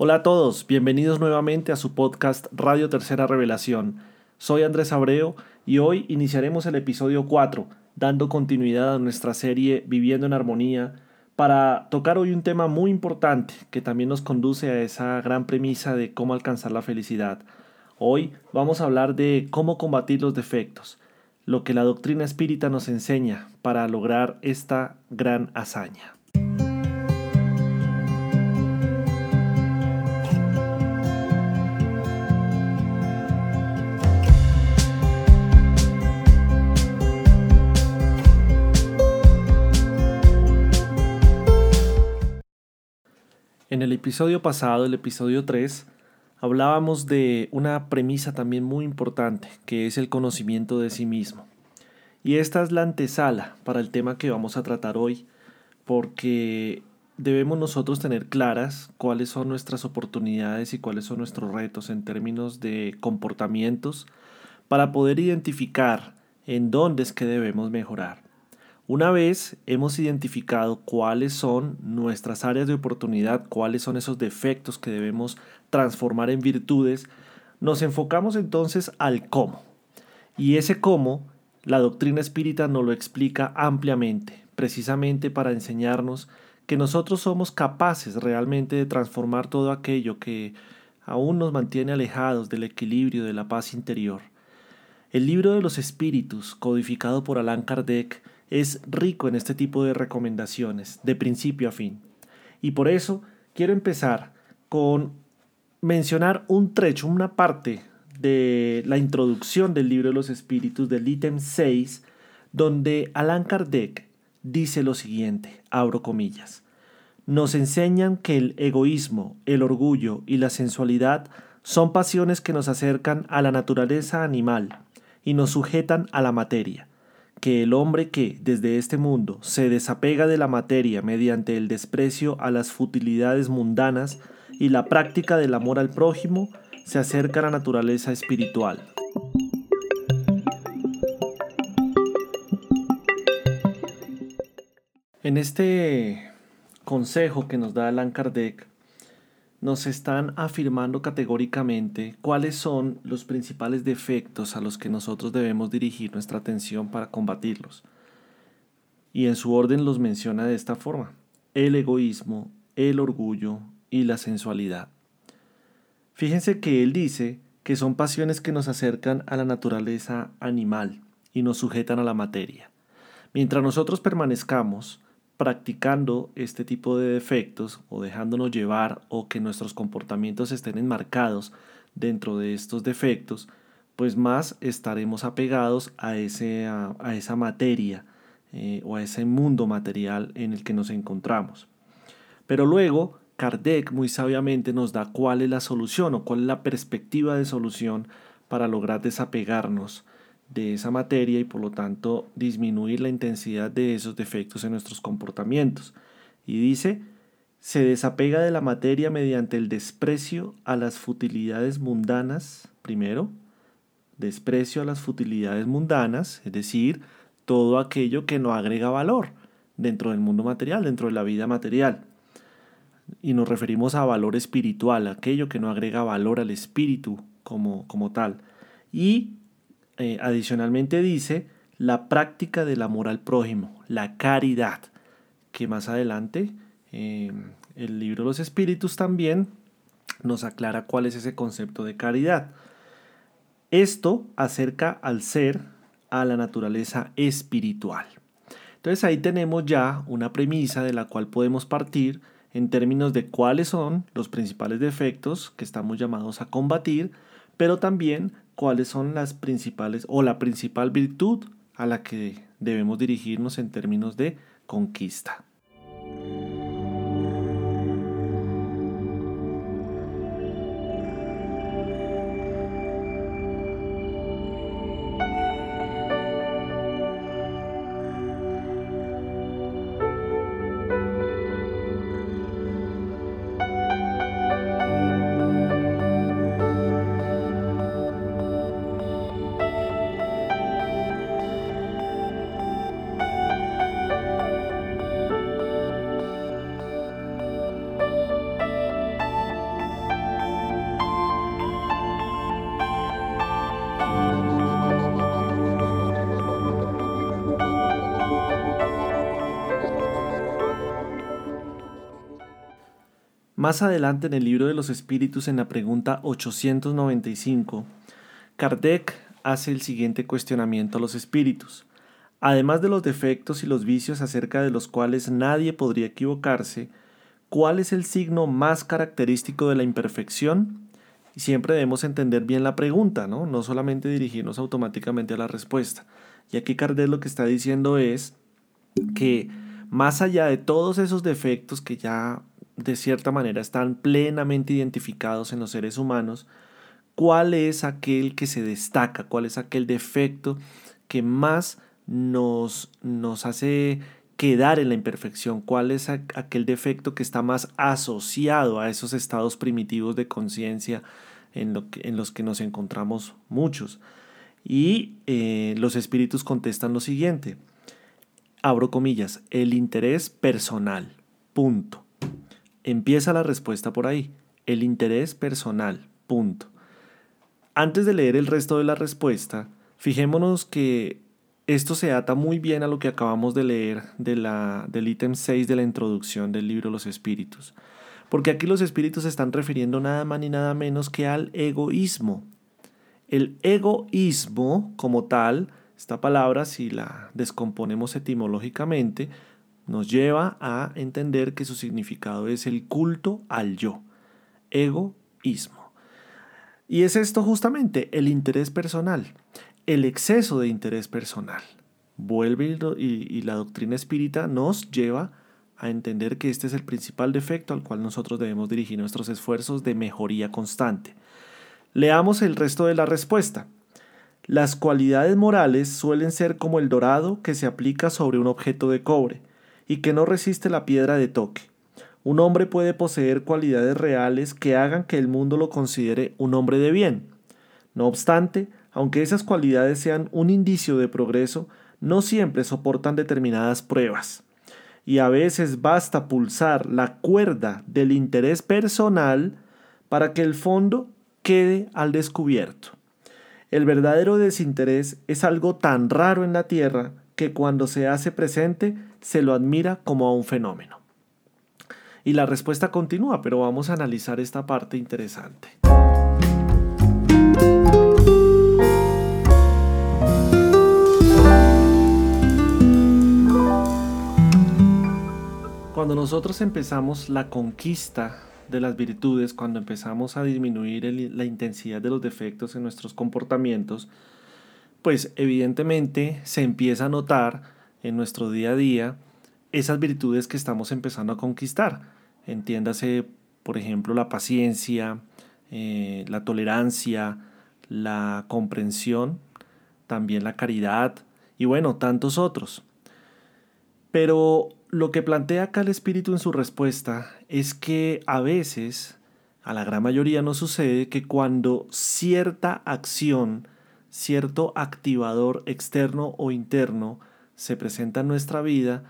Hola a todos, bienvenidos nuevamente a su podcast Radio Tercera Revelación. Soy Andrés Abreu y hoy iniciaremos el episodio 4, dando continuidad a nuestra serie Viviendo en Armonía, para tocar hoy un tema muy importante que también nos conduce a esa gran premisa de cómo alcanzar la felicidad. Hoy vamos a hablar de cómo combatir los defectos, lo que la doctrina espírita nos enseña para lograr esta gran hazaña. En el episodio pasado, el episodio 3, hablábamos de una premisa también muy importante, que es el conocimiento de sí mismo. Y esta es la antesala para el tema que vamos a tratar hoy, porque debemos nosotros tener claras cuáles son nuestras oportunidades y cuáles son nuestros retos en términos de comportamientos para poder identificar en dónde es que debemos mejorar. Una vez hemos identificado cuáles son nuestras áreas de oportunidad, cuáles son esos defectos que debemos transformar en virtudes, nos enfocamos entonces al cómo. Y ese cómo, la doctrina espírita nos lo explica ampliamente, precisamente para enseñarnos que nosotros somos capaces realmente de transformar todo aquello que aún nos mantiene alejados del equilibrio de la paz interior. El libro de los espíritus, codificado por Allan Kardec, es rico en este tipo de recomendaciones, de principio a fin. Y por eso quiero empezar con mencionar un trecho, una parte de la introducción del libro de los espíritus del ítem 6, donde Allan Kardec dice lo siguiente, abro comillas, nos enseñan que el egoísmo, el orgullo y la sensualidad son pasiones que nos acercan a la naturaleza animal y nos sujetan a la materia que el hombre que, desde este mundo, se desapega de la materia mediante el desprecio a las futilidades mundanas y la práctica del amor al prójimo, se acerca a la naturaleza espiritual. En este consejo que nos da Allan Kardec, nos están afirmando categóricamente cuáles son los principales defectos a los que nosotros debemos dirigir nuestra atención para combatirlos. Y en su orden los menciona de esta forma. El egoísmo, el orgullo y la sensualidad. Fíjense que él dice que son pasiones que nos acercan a la naturaleza animal y nos sujetan a la materia. Mientras nosotros permanezcamos practicando este tipo de defectos o dejándonos llevar o que nuestros comportamientos estén enmarcados dentro de estos defectos, pues más estaremos apegados a, ese, a, esa materia eh, o a ese mundo material en el que nos encontramos. Pero luego, Kardec muy sabiamente nos da cuál es la solución o cuál es la perspectiva de solución para lograr desapegarnos de esa materia y por lo tanto disminuir la intensidad de esos defectos en nuestros comportamientos. Y dice, se desapega de la materia mediante el desprecio a las futilidades mundanas, primero, desprecio a las futilidades mundanas, es decir, todo aquello que no agrega valor dentro del mundo material, dentro de la vida material. Y nos referimos a valor espiritual, aquello que no agrega valor al espíritu como, como tal. Y eh, adicionalmente dice la práctica del amor al prójimo, la caridad, que más adelante eh, el libro los espíritus también nos aclara cuál es ese concepto de caridad. Esto acerca al ser a la naturaleza espiritual. Entonces ahí tenemos ya una premisa de la cual podemos partir en términos de cuáles son los principales defectos que estamos llamados a combatir, pero también cuáles son las principales o la principal virtud a la que debemos dirigirnos en términos de conquista. Más adelante en el libro de los espíritus, en la pregunta 895, Kardec hace el siguiente cuestionamiento a los espíritus. Además de los defectos y los vicios acerca de los cuales nadie podría equivocarse, ¿cuál es el signo más característico de la imperfección? Y siempre debemos entender bien la pregunta, ¿no? No solamente dirigirnos automáticamente a la respuesta. Y aquí Kardec lo que está diciendo es que más allá de todos esos defectos que ya de cierta manera están plenamente identificados en los seres humanos, ¿cuál es aquel que se destaca? ¿Cuál es aquel defecto que más nos, nos hace quedar en la imperfección, cuál es aquel defecto que está más asociado a esos estados primitivos de conciencia en, lo en, los que nos encontramos muchos. Y eh, los espíritus contestan lo siguiente, abro comillas, el interés personal, punto. Empieza la respuesta por ahí, el interés personal, punto. Antes de leer el resto de la respuesta, fijémonos que esto se ata muy bien a lo que acabamos de leer del ítem 6 de la introducción del libro Los Espíritus. Porque aquí los espíritus se están refiriendo nada más ni nada menos que al egoísmo. El egoísmo como tal, esta palabra si la descomponemos etimológicamente, nos lleva a entender que su significado es el culto al yo. Egoísmo. Y es esto justamente, el interés personal el exceso de interés personal. Vuelve y, la doctrina espírita nos lleva a entender que este es el principal defecto al cual nosotros debemos dirigir nuestros esfuerzos de mejoría constante. Leamos el resto de la respuesta. Las cualidades morales suelen ser como el dorado que se aplica sobre un objeto de cobre y que no resiste la piedra de toque. Un hombre puede poseer cualidades reales que hagan que el mundo lo considere un hombre de bien. No obstante, aunque esas cualidades sean un indicio de progreso, no siempre soportan determinadas pruebas. Y a veces basta pulsar la cuerda del interés personal para que el fondo quede al descubierto. El verdadero desinterés es algo tan raro en la Tierra que cuando se hace presente se lo admira como a un fenómeno. Y la respuesta continúa, pero vamos a analizar esta parte interesante. Cuando nosotros empezamos la conquista de las virtudes, cuando empezamos a disminuir la intensidad de los defectos en nuestros comportamientos, pues evidentemente se empieza a notar en nuestro día a día esas virtudes que estamos empezando a conquistar. Entiéndase, por ejemplo, la paciencia, eh, la tolerancia, la comprensión, también la caridad y bueno, tantos otros. Pero lo que plantea acá el espíritu en su respuesta es que a veces, a la gran mayoría no sucede que cuando cierta acción, cierto activador externo o interno se presenta en nuestra vida,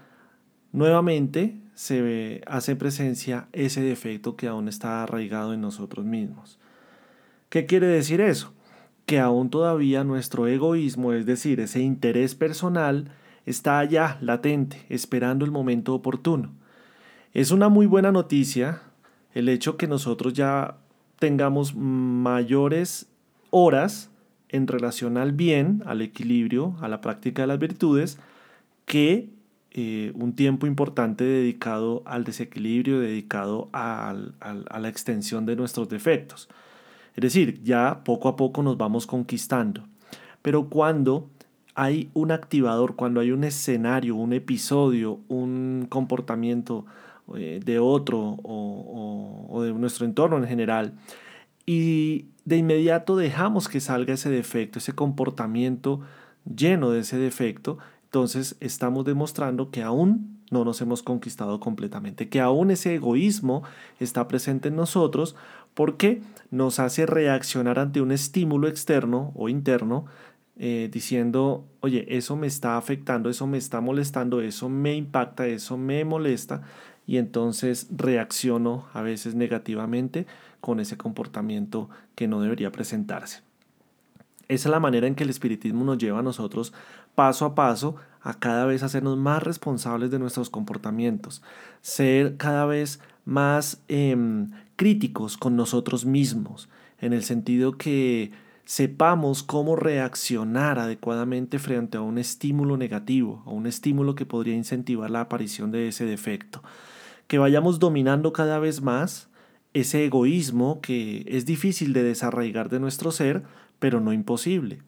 nuevamente se hace presencia ese defecto que aún está arraigado en nosotros mismos. ¿Qué quiere decir eso? Que aún todavía nuestro egoísmo, es decir, ese interés personal, está allá, latente, esperando el momento oportuno. Es una muy buena noticia el hecho que nosotros ya tengamos mayores horas en relación al bien, al equilibrio, a la práctica de las virtudes, que eh, un tiempo importante dedicado al desequilibrio, dedicado a la extensión de nuestros defectos. Es decir, ya poco a poco nos vamos conquistando. Pero cuando hay un activador, cuando hay un escenario, un episodio, un comportamiento eh, de otro o, de nuestro entorno en general, y de inmediato dejamos que salga ese defecto, ese comportamiento lleno de ese defecto, entonces estamos demostrando que aún no nos hemos conquistado completamente, que aún ese egoísmo está presente en nosotros porque nos hace reaccionar ante un estímulo externo o interno eh, diciendo, oye, eso me está afectando, eso me está molestando, eso me impacta, eso me molesta, y entonces reacciono a veces negativamente con ese comportamiento que no debería presentarse. Esa es la manera en que el espiritismo nos lleva a nosotros paso a paso a cada vez hacernos más responsables de nuestros comportamientos, ser cada vez más em, críticos con nosotros mismos, en el sentido que sepamos cómo reaccionar adecuadamente frente a un estímulo negativo, a un estímulo que podría incentivar la aparición de ese defecto. Que vayamos dominando cada vez más ese egoísmo que es difícil de desarraigar de nuestro ser, pero no imposible.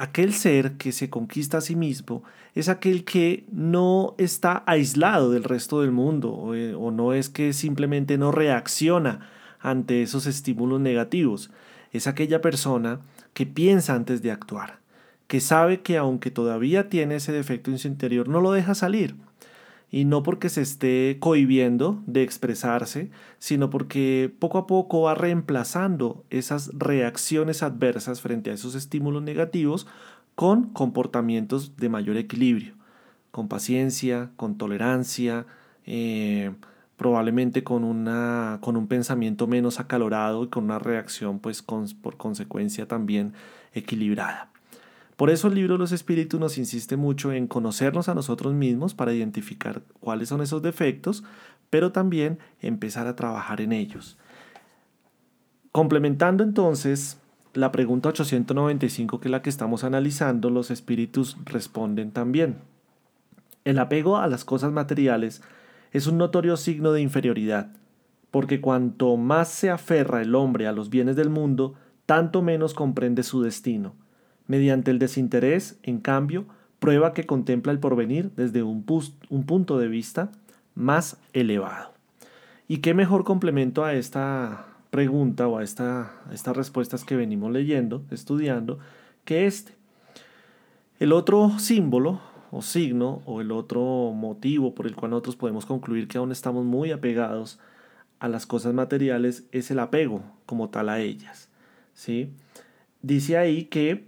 Aquel ser que se conquista a sí mismo es aquel que no está aislado del resto del mundo o, eh, no es que simplemente no reacciona ante esos estímulos negativos. Es aquella persona que piensa antes de actuar, que sabe que aunque todavía tiene ese defecto en su interior, no lo deja salir y no porque se esté cohibiendo de expresarse, sino porque poco a poco va reemplazando esas reacciones adversas frente a esos estímulos negativos con comportamientos de mayor equilibrio, con paciencia, con tolerancia, eh, probablemente con, una, con un pensamiento menos acalorado y con una reacción pues por consecuencia también equilibrada. Por eso el libro de los espíritus nos insiste mucho en conocernos a nosotros mismos para identificar cuáles son esos defectos, pero también empezar a trabajar en ellos. Complementando entonces la pregunta 895, que es la que estamos analizando, los espíritus responden también. El apego a las cosas materiales es un notorio signo de inferioridad, porque cuanto más se aferra el hombre a los bienes del mundo, tanto menos comprende su destino Mediante el desinterés, en cambio, prueba que contempla el porvenir desde un, un punto de vista más elevado. ¿Y qué mejor complemento a esta pregunta o a esta, estas respuestas que venimos leyendo, estudiando, que este? El otro símbolo o signo o el otro motivo por el cual nosotros podemos concluir que aún estamos muy apegados a las cosas materiales es el apego como tal a ellas. ¿sí? Dice ahí que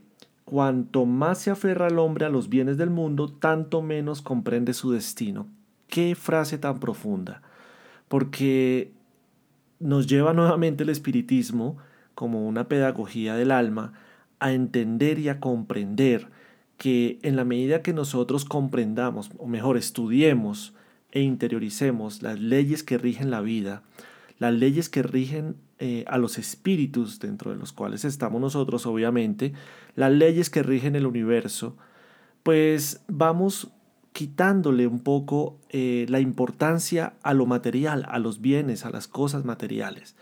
Cuanto más se aferra el hombre a los bienes del mundo, tanto menos comprende su destino. Qué frase tan profunda. Porque nos lleva nuevamente el espiritismo, como una pedagogía del alma, a entender y a comprender que en la medida que nosotros comprendamos, o mejor, estudiemos e interioricemos las leyes que rigen la vida, las leyes que rigen eh, a los espíritus dentro de los cuales estamos nosotros, obviamente, las leyes que rigen el universo, pues vamos quitándole un poco eh, la importancia a lo material, a los bienes, a las cosas materiales.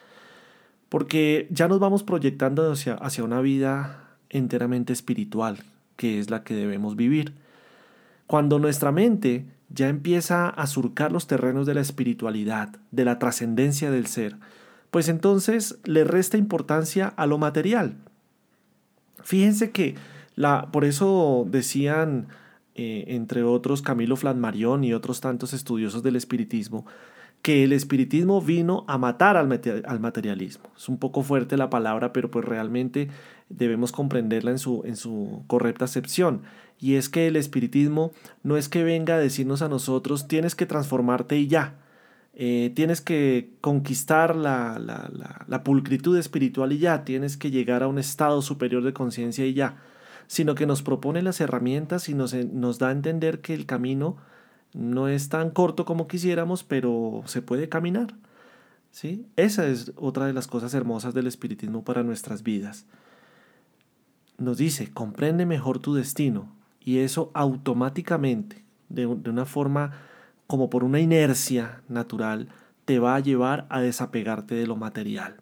Porque ya nos vamos proyectando hacia, hacia una vida enteramente espiritual, que es la que debemos vivir. Cuando nuestra mente ya empieza a surcar los terrenos de la espiritualidad, de la trascendencia del ser, pues entonces le resta importancia a lo material. Fíjense que la, por eso decían, eh, entre otros, Camilo Flammarion y otros tantos estudiosos del espiritismo, que el espiritismo vino a matar al, al, materialismo. Es un poco fuerte la palabra, pero pues realmente debemos comprenderla en su, en su correcta acepción. Y es que el espiritismo no es que venga a decirnos a nosotros tienes que transformarte y ya. Eh, tienes que conquistar la, pulcritud espiritual y ya, tienes que llegar a un estado superior de conciencia y ya, sino que nos propone las herramientas y nos, da a entender que el camino no es tan corto como quisiéramos, pero se puede caminar. ¿sí? Esa es otra de las cosas hermosas del espiritismo para nuestras vidas. Nos dice, comprende mejor tu destino, y eso automáticamente, de una forma como por una inercia natural, te va a llevar a desapegarte de lo material.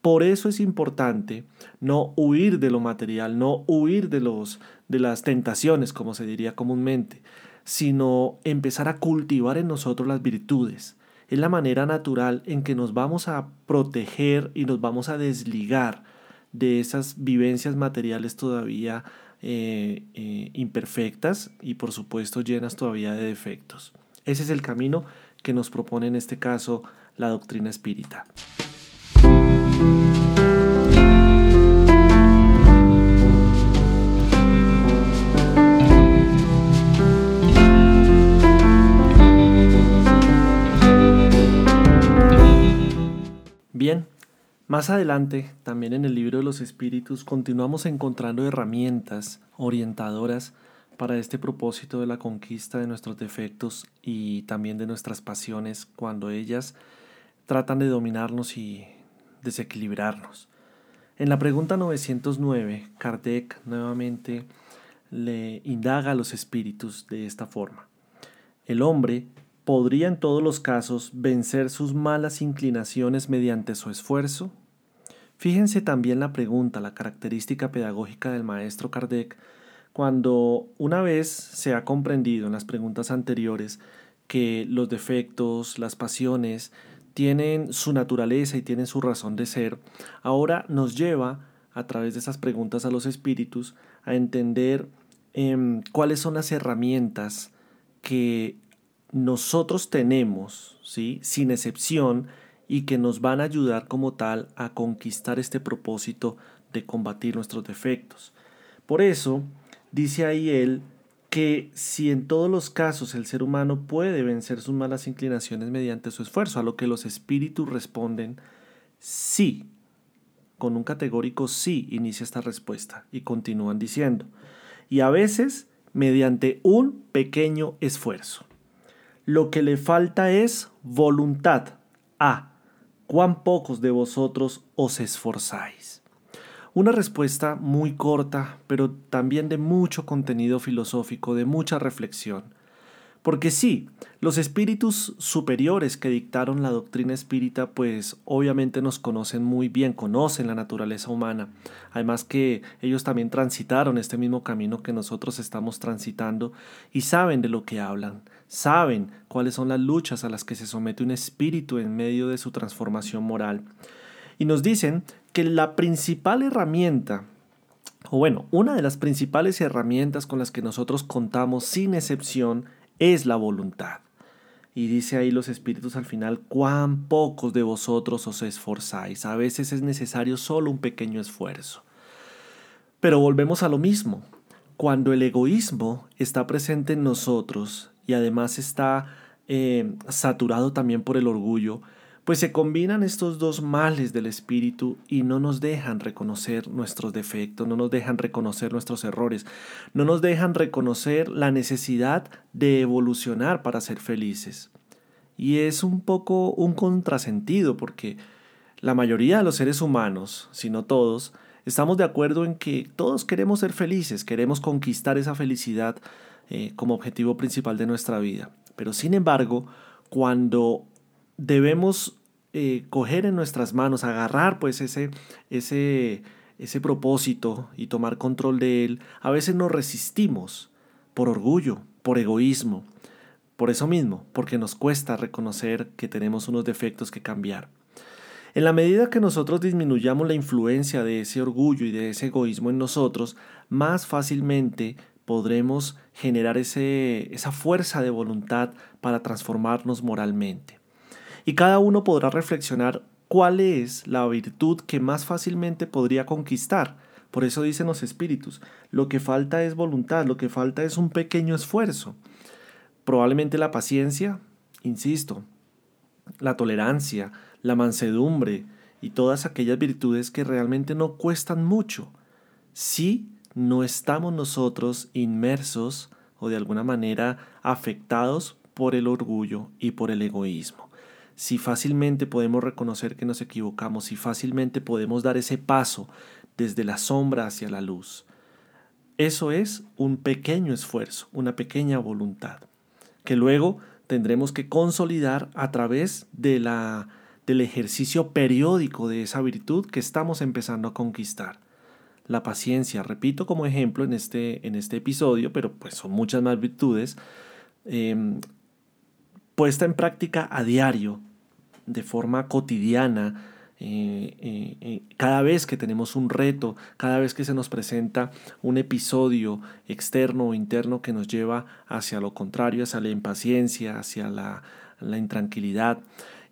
Por eso es importante no huir de lo material, no huir de, los, de las tentaciones, como se diría comúnmente, sino empezar a cultivar en nosotros las virtudes. Es la manera natural en que nos vamos a proteger y nos vamos a desligar de esas vivencias materiales todavía eh, eh, imperfectas y por supuesto llenas todavía de defectos. Ese es el camino que nos propone en este caso la doctrina espírita. Bien, más adelante, también en el libro de los espíritus, continuamos encontrando herramientas orientadoras para este propósito de la conquista de nuestros defectos y también de nuestras pasiones cuando ellas tratan de dominarnos y desequilibrarnos. En la pregunta 909, Kardec nuevamente le indaga a los espíritus de esta forma. El hombre podría en todos los casos vencer sus malas inclinaciones mediante su esfuerzo. Fíjense también la pregunta, la característica pedagógica del maestro Kardec, cuando una vez se ha comprendido en las preguntas anteriores que los defectos, las pasiones, tienen su naturaleza y tienen su razón de ser, ahora nos lleva a través de esas preguntas a los espíritus a entender em, cuáles son las herramientas que nosotros tenemos, ¿sí? sin excepción, y que nos van a ayudar como tal a conquistar este propósito de combatir nuestros defectos. Por eso, dice ahí él, que si en todos los casos el ser humano puede vencer sus malas inclinaciones mediante su esfuerzo, a lo que los espíritus responden sí. Con un categórico sí inicia esta respuesta y continúan diciendo, y a veces mediante un pequeño esfuerzo. Lo que le falta es voluntad. A. ¿Cuán pocos de vosotros os esforzáis? Una respuesta muy corta, pero también de mucho contenido filosófico, de mucha reflexión. Porque sí, los espíritus superiores que dictaron la doctrina espírita, pues obviamente nos conocen muy bien, conocen la naturaleza humana. Además que ellos también transitaron este mismo camino que nosotros estamos transitando y saben de lo que hablan, saben cuáles son las luchas a las que se somete un espíritu en medio de su transformación moral. Y nos dicen que la principal herramienta, o bueno, una de las principales herramientas con las que nosotros contamos sin excepción es la voluntad. Y dice ahí los espíritus al final, cuán pocos de vosotros os esforzáis. A veces es necesario solo un pequeño esfuerzo. Pero volvemos a lo mismo. Cuando el egoísmo está presente en nosotros y además está eh, saturado también por el orgullo, pues se combinan estos dos males del espíritu y no nos dejan reconocer nuestros defectos, no nos dejan reconocer nuestros errores, no nos dejan reconocer la necesidad de evolucionar para ser felices. Y es un poco un contrasentido porque la mayoría de los seres humanos, si no todos, estamos de acuerdo en que todos queremos ser felices, queremos conquistar esa felicidad eh, como objetivo principal de nuestra vida. Pero sin embargo, cuando debemos eh, coger en nuestras manos, agarrar pues ese, ese, ese propósito y tomar control de él, a veces nos resistimos por orgullo, por egoísmo, por eso mismo, porque nos cuesta reconocer que tenemos unos defectos que cambiar. En la medida que nosotros disminuyamos la influencia de ese orgullo y de ese egoísmo en nosotros, más fácilmente podremos generar ese, esa fuerza de voluntad para transformarnos moralmente y cada uno podrá reflexionar cuál es la virtud que más fácilmente podría conquistar. Por eso dicen los espíritus, lo que falta es voluntad, lo que falta es un pequeño esfuerzo. Probablemente la paciencia, insisto, la tolerancia, la mansedumbre y todas aquellas virtudes que realmente no cuestan mucho, si no estamos nosotros inmersos o de alguna manera afectados por el orgullo y por el egoísmo si fácilmente podemos reconocer que nos equivocamos, si fácilmente podemos dar ese paso desde la sombra hacia la luz. Eso es un pequeño esfuerzo, una pequeña voluntad, que luego tendremos que consolidar a través de la, del ejercicio periódico de esa virtud que estamos empezando a conquistar. La paciencia, repito como ejemplo en este, en este episodio, pero pues son muchas más virtudes, em, puesta en práctica a diario, de forma cotidiana, eh, eh, eh, cada vez que tenemos un reto, cada vez que se nos presenta un episodio externo o interno que nos lleva hacia lo contrario, hacia la impaciencia, hacia la, la intranquilidad.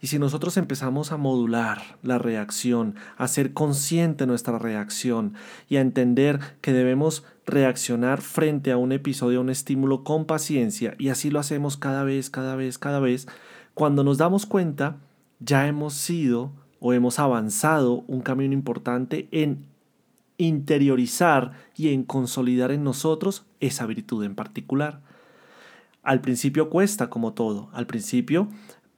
Y si nosotros empezamos a modular la reacción, a ser consciente nuestra reacción y a entender que debemos reaccionar frente a un episodio, a un estímulo con paciencia, y así lo hacemos cada vez, cada vez, cada vez, cuando nos damos cuenta, ya hemos sido o hemos avanzado un camino importante en interiorizar y en consolidar en nosotros esa virtud en particular. Al principio cuesta como todo, al principio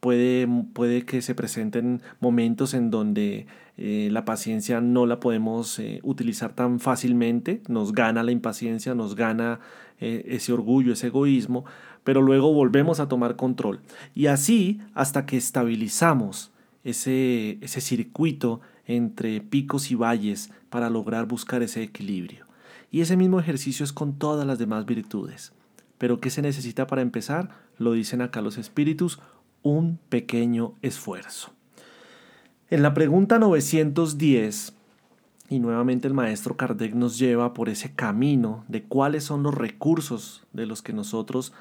Puede, puede que se presenten momentos en donde eh, la paciencia no la podemos eh, utilizar tan fácilmente, nos gana la impaciencia, nos gana eh, ese orgullo, ese egoísmo, pero luego volvemos a tomar control. Y así hasta que estabilizamos ese, ese circuito entre picos y valles para lograr buscar ese equilibrio. Y ese mismo ejercicio es con todas las demás virtudes. Pero ¿qué se necesita para empezar? Lo dicen acá los espíritus, un pequeño esfuerzo. En la pregunta 910, y nuevamente el maestro Kardec nos lleva por ese camino de cuáles son los recursos de los que nosotros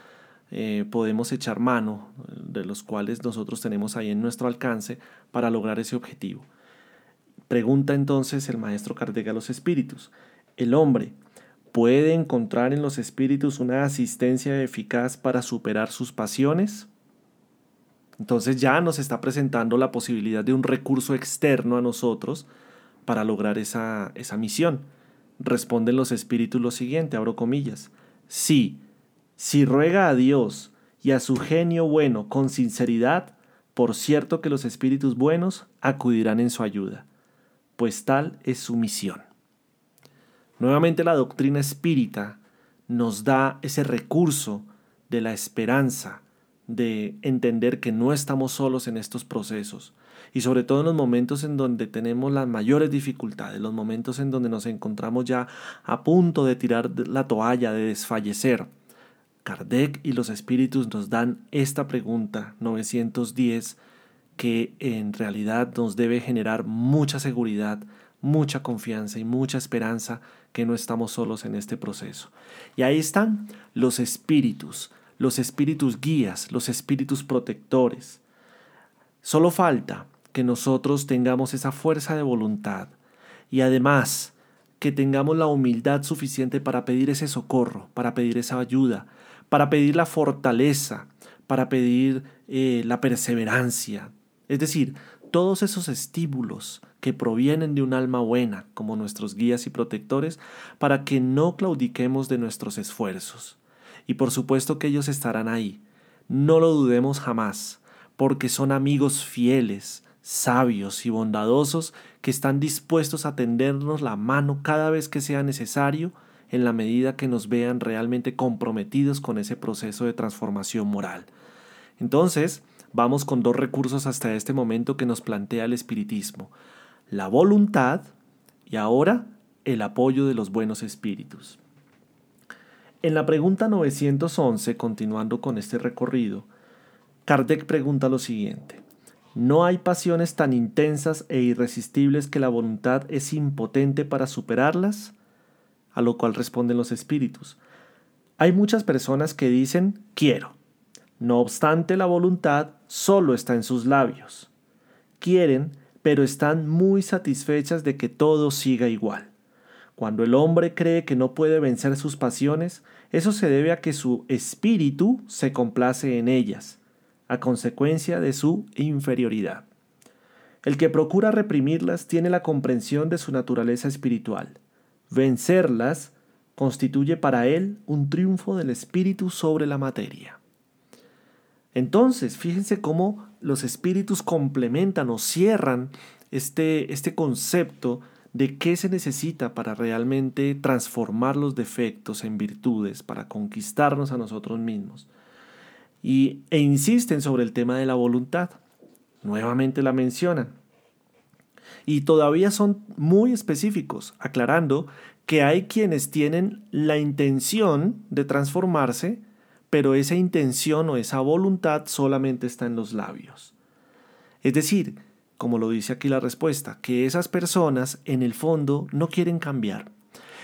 eh, podemos echar mano, de los cuales nosotros tenemos ahí en nuestro alcance para lograr ese objetivo. Pregunta entonces el maestro Kardec a los espíritus, ¿el hombre puede encontrar en los espíritus una asistencia eficaz para superar sus pasiones? Entonces ya nos está presentando la posibilidad de un recurso externo a nosotros para lograr esa, esa misión. Responden los espíritus lo siguiente, abro comillas. Sí, si ruega a Dios y a su genio bueno con sinceridad, por cierto que los espíritus buenos acudirán en su ayuda, pues tal es su misión. Nuevamente la doctrina espírita nos da ese recurso de la esperanza, de entender que no estamos solos en estos procesos y sobre todo en los momentos en donde tenemos las mayores dificultades, los momentos en donde nos encontramos ya a punto de tirar la toalla, de desfallecer. Kardec y los espíritus nos dan esta pregunta 910 que en realidad nos debe generar mucha seguridad, mucha confianza y mucha esperanza que no estamos solos en este proceso. Y ahí están los espíritus, los espíritus guías, los espíritus protectores. Solo falta que nosotros tengamos esa fuerza de voluntad y además que tengamos la humildad suficiente para pedir ese socorro, para pedir esa ayuda, para pedir la fortaleza, para pedir eh, la perseverancia. Es decir, todos esos estímulos que provienen de un alma buena, como nuestros guías y protectores, para que no claudiquemos de nuestros esfuerzos y por supuesto que ellos estarán ahí. No lo dudemos jamás, porque son amigos fieles, sabios y bondadosos que están dispuestos a tendernos la mano cada vez que sea necesario en la medida que nos vean realmente comprometidos con ese proceso de transformación moral. Entonces, vamos con dos recursos hasta este momento que nos plantea el espiritismo. La voluntad y ahora el apoyo de los buenos espíritus. En la pregunta 911, continuando con este recorrido, Kardec pregunta lo siguiente. ¿No hay pasiones tan intensas e irresistibles que la voluntad es impotente para superarlas? A lo cual responden los espíritus. Hay muchas personas que dicen quiero. No obstante, la voluntad solo está en sus labios. Quieren, pero están muy satisfechas de que todo siga igual. Cuando el hombre cree que no puede vencer sus pasiones, eso se debe a que su espíritu se complace en ellas, a consecuencia de su inferioridad. El que procura reprimirlas tiene la comprensión de su naturaleza espiritual. Vencerlas constituye para él un triunfo del espíritu sobre la materia. Entonces, fíjense cómo los espíritus complementan o cierran este, este concepto de qué se necesita para realmente transformar los defectos en virtudes, para conquistarnos a nosotros mismos. Y, e insisten sobre el tema de la voluntad. Nuevamente la mencionan. Y todavía son muy específicos, aclarando que hay quienes tienen la intención de transformarse, pero esa intención o esa voluntad solamente está en los labios. Es decir, como lo dice aquí la respuesta, que esas personas en el fondo no quieren cambiar.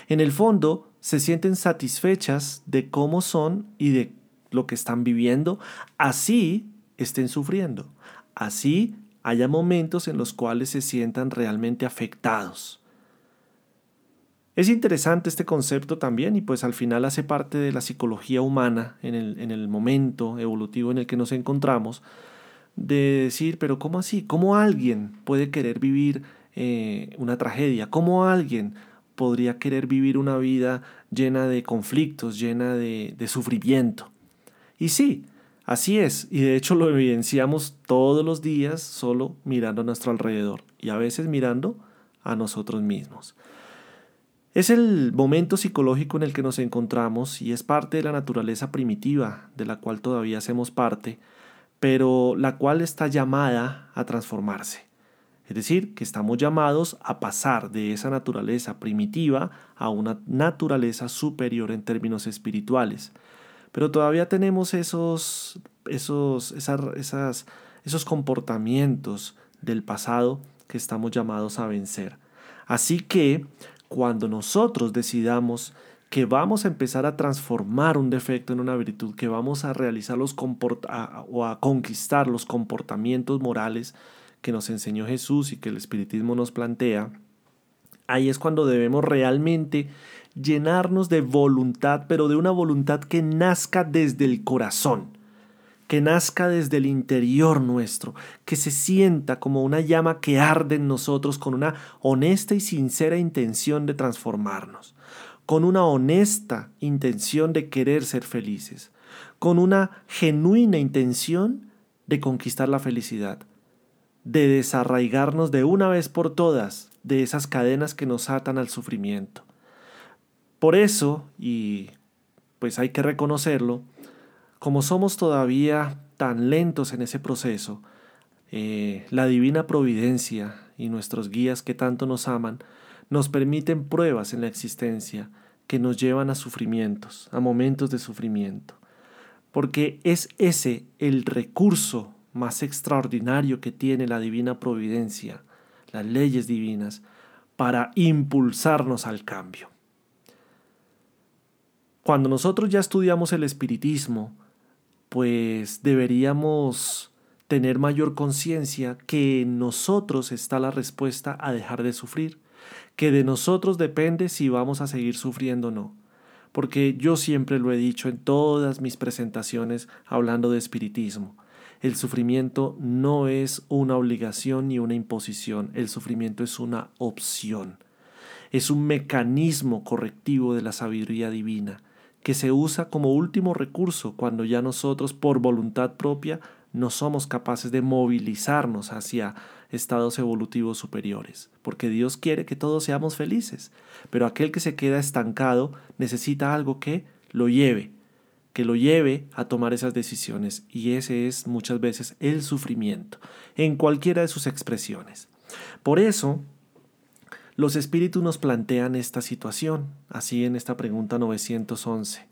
En el fondo se sienten satisfechas de cómo son y de lo que están viviendo, así estén sufriendo, así haya momentos en los cuales se sientan realmente afectados. Es interesante este concepto también y pues al final hace parte de la psicología humana en el, en el momento evolutivo en el que nos encontramos, de decir, pero ¿cómo así? ¿Cómo alguien puede querer vivir eh, una tragedia? ¿Cómo alguien podría querer vivir una vida llena de conflictos, llena de, de sufrimiento? Y sí, Así es, y de hecho lo evidenciamos todos los días solo mirando a nuestro alrededor y a veces mirando a nosotros mismos. Es el momento psicológico en el que nos encontramos y es parte de la naturaleza primitiva de la cual todavía hacemos parte, pero la cual está llamada a transformarse. Es decir, que estamos llamados a pasar de esa naturaleza primitiva a una naturaleza superior en términos espirituales. Pero todavía tenemos esos, esos, esas, esos comportamientos del pasado que estamos llamados a vencer. Así que cuando nosotros decidamos que vamos a empezar a transformar un defecto en una virtud, que vamos a realizar los o a conquistar los comportamientos morales que nos enseñó Jesús y que el espiritismo nos plantea, ahí es cuando debemos realmente llenarnos de voluntad, pero de una voluntad que nazca desde el corazón, que nazca desde el interior nuestro, que se sienta como una llama que arde en nosotros con una honesta y sincera intención de transformarnos, con una honesta intención de querer ser felices, con una genuina intención de conquistar la felicidad, de desarraigarnos de una vez por todas de esas cadenas que nos atan al sufrimiento. Por eso, y pues hay que reconocerlo, como somos todavía tan lentos en ese proceso, eh, la divina providencia y nuestros guías que tanto nos aman nos permiten pruebas en la existencia que nos llevan a sufrimientos, a momentos de sufrimiento, porque es ese el recurso más extraordinario que tiene la divina providencia, las leyes divinas, para impulsarnos al cambio. Cuando nosotros ya estudiamos el espiritismo, pues deberíamos tener mayor conciencia que en nosotros está la respuesta a dejar de sufrir, que de nosotros depende si vamos a seguir sufriendo o no. Porque yo siempre lo he dicho en todas mis presentaciones hablando de espiritismo. El sufrimiento no es una obligación ni una imposición, el sufrimiento es una opción. Es un mecanismo correctivo de la sabiduría divina que se usa como último recurso cuando ya nosotros por voluntad propia no somos capaces de movilizarnos hacia estados evolutivos superiores, porque Dios quiere que todos seamos felices, pero aquel que se queda estancado necesita algo que lo lleve, que lo lleve a tomar esas decisiones. Y ese es muchas veces el sufrimiento en cualquiera de sus expresiones. Por eso, los espíritus nos plantean esta situación, así en esta pregunta 911.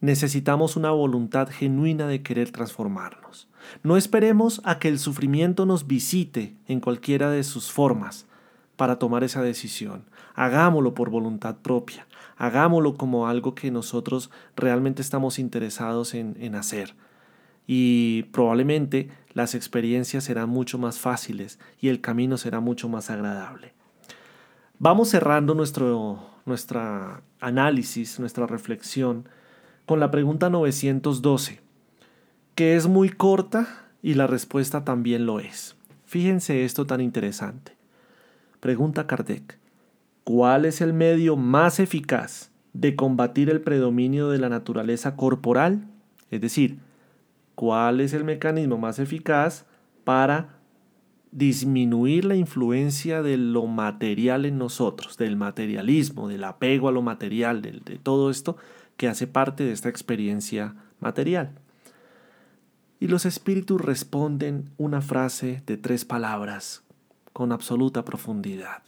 Necesitamos una voluntad genuina de querer transformarnos. No esperemos a que el sufrimiento nos visite en cualquiera de sus formas para tomar esa decisión. Hagámoslo por voluntad propia hagámoslo como algo que nosotros realmente estamos interesados en, hacer. Y probablemente las experiencias serán mucho más fáciles y el camino será mucho más agradable. Vamos cerrando nuestro análisis, nuestra reflexión con la pregunta 912, que es muy corta y la respuesta también lo es. Fíjense esto tan interesante. Pregunta Kardec. ¿Cuál es el medio más eficaz de combatir el predominio de la naturaleza corporal? Es decir, ¿cuál es el mecanismo más eficaz para disminuir la influencia de lo material en nosotros, del materialismo, del apego a lo material, de, de todo esto que hace parte de esta experiencia material? Y los espíritus responden una frase de tres palabras con absoluta profundidad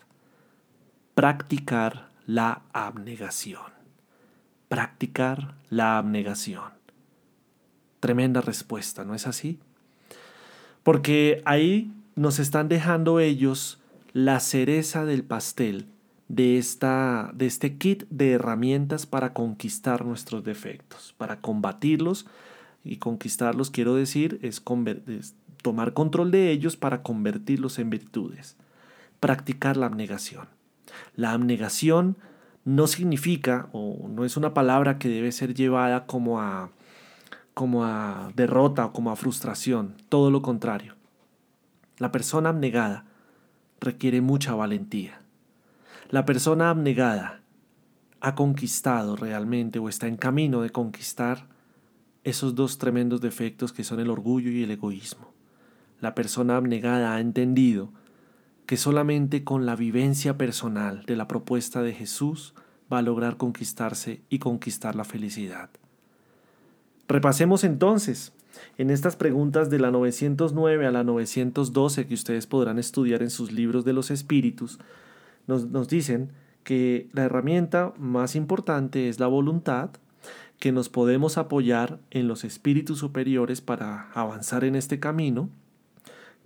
practicar la abnegación. Practicar la abnegación. Tremenda respuesta, ¿no es así? Porque ahí nos están dejando ellos la cereza del pastel de, esta, de este kit de herramientas para conquistar nuestros defectos, para combatirlos y conquistarlos, quiero decir, es, tomar control de ellos para convertirlos en virtudes. Practicar la abnegación. La abnegación no significa o no es una palabra que debe ser llevada como a como a derrota o como a frustración, todo lo contrario. La persona abnegada requiere mucha valentía. La persona abnegada ha conquistado realmente o está en camino de conquistar esos dos tremendos defectos que son el orgullo y el egoísmo. La persona abnegada ha entendido que solamente con la vivencia personal de la propuesta de Jesús va a lograr conquistarse y conquistar la felicidad. Repasemos entonces en estas preguntas de la 909 a la 912 que ustedes podrán estudiar en sus libros de los espíritus, nos, nos dicen que la herramienta más importante es la voluntad, que nos podemos apoyar en los espíritus superiores para avanzar en este camino,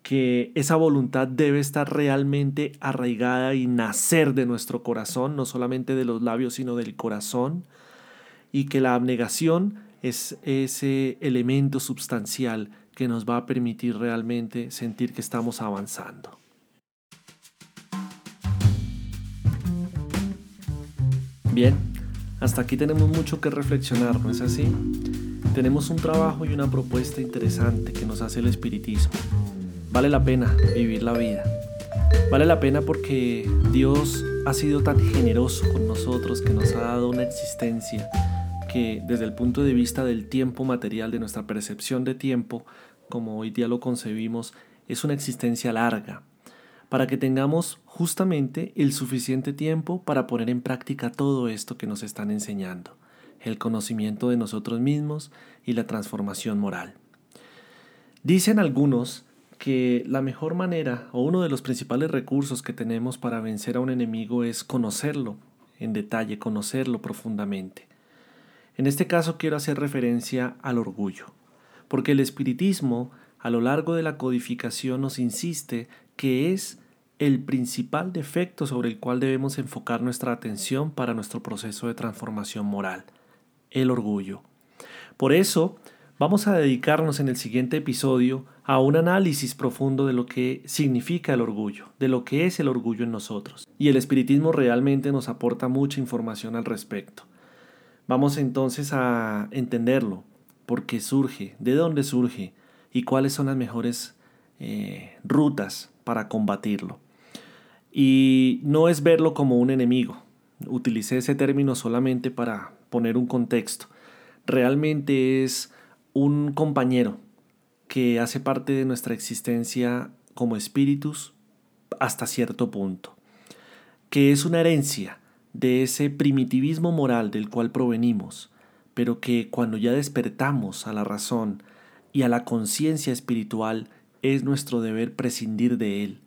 que esa voluntad debe estar realmente arraigada y nacer de nuestro corazón, no solamente de los labios, sino del corazón, y que la abnegación es ese elemento sustancial que nos va a permitir realmente sentir que estamos avanzando. Bien, hasta aquí tenemos mucho que reflexionar, ¿no es así? Tenemos un trabajo y una propuesta interesante que nos hace el espiritismo. Vale la pena vivir la vida. Vale la pena porque Dios ha sido tan generoso con nosotros que nos ha dado una existencia que desde el punto de vista del tiempo material, de nuestra percepción de tiempo, como hoy día lo concebimos, es una existencia larga, para que tengamos justamente el suficiente tiempo para poner en práctica todo esto que nos están enseñando, el conocimiento de nosotros mismos y la transformación moral. Dicen algunos que la mejor manera o uno de los principales recursos que tenemos para vencer a un enemigo es conocerlo en detalle, conocerlo profundamente. En este caso quiero hacer referencia al orgullo, porque el espiritismo a lo largo de la codificación nos insiste que es el principal defecto sobre el cual debemos enfocar nuestra atención para nuestro proceso de transformación moral, el orgullo. Por eso, vamos a dedicarnos en el siguiente episodio a un análisis profundo de lo que significa el orgullo, de lo que es el orgullo en nosotros. Y el espiritismo realmente nos aporta mucha información al respecto. Vamos entonces a entenderlo, por qué surge, de dónde surge y cuáles son las mejores eh, rutas para combatirlo. Y no es verlo como un enemigo. Utilicé ese término solamente para poner un contexto. Realmente es un compañero que hace parte de nuestra existencia como espíritus hasta cierto punto, que es una herencia de ese primitivismo moral del cual provenimos, pero que cuando ya despertamos a la razón y a la conciencia espiritual es nuestro deber prescindir de él.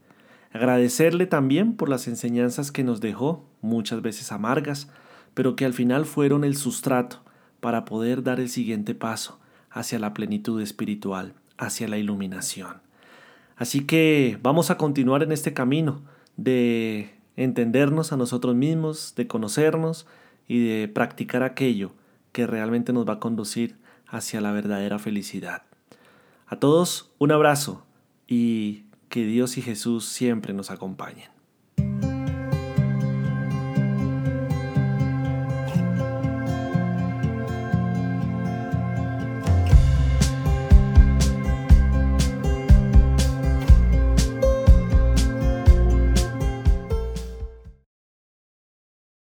Agradecerle también por las enseñanzas que nos dejó, muchas veces amargas, pero que al final fueron el sustrato para poder dar el siguiente paso hacia la plenitud espiritual, hacia la iluminación. Así que vamos a continuar en este camino de entendernos a nosotros mismos, de conocernos y de practicar aquello que realmente nos va a conducir hacia la verdadera felicidad. A todos un abrazo y que Dios y Jesús siempre nos acompañen.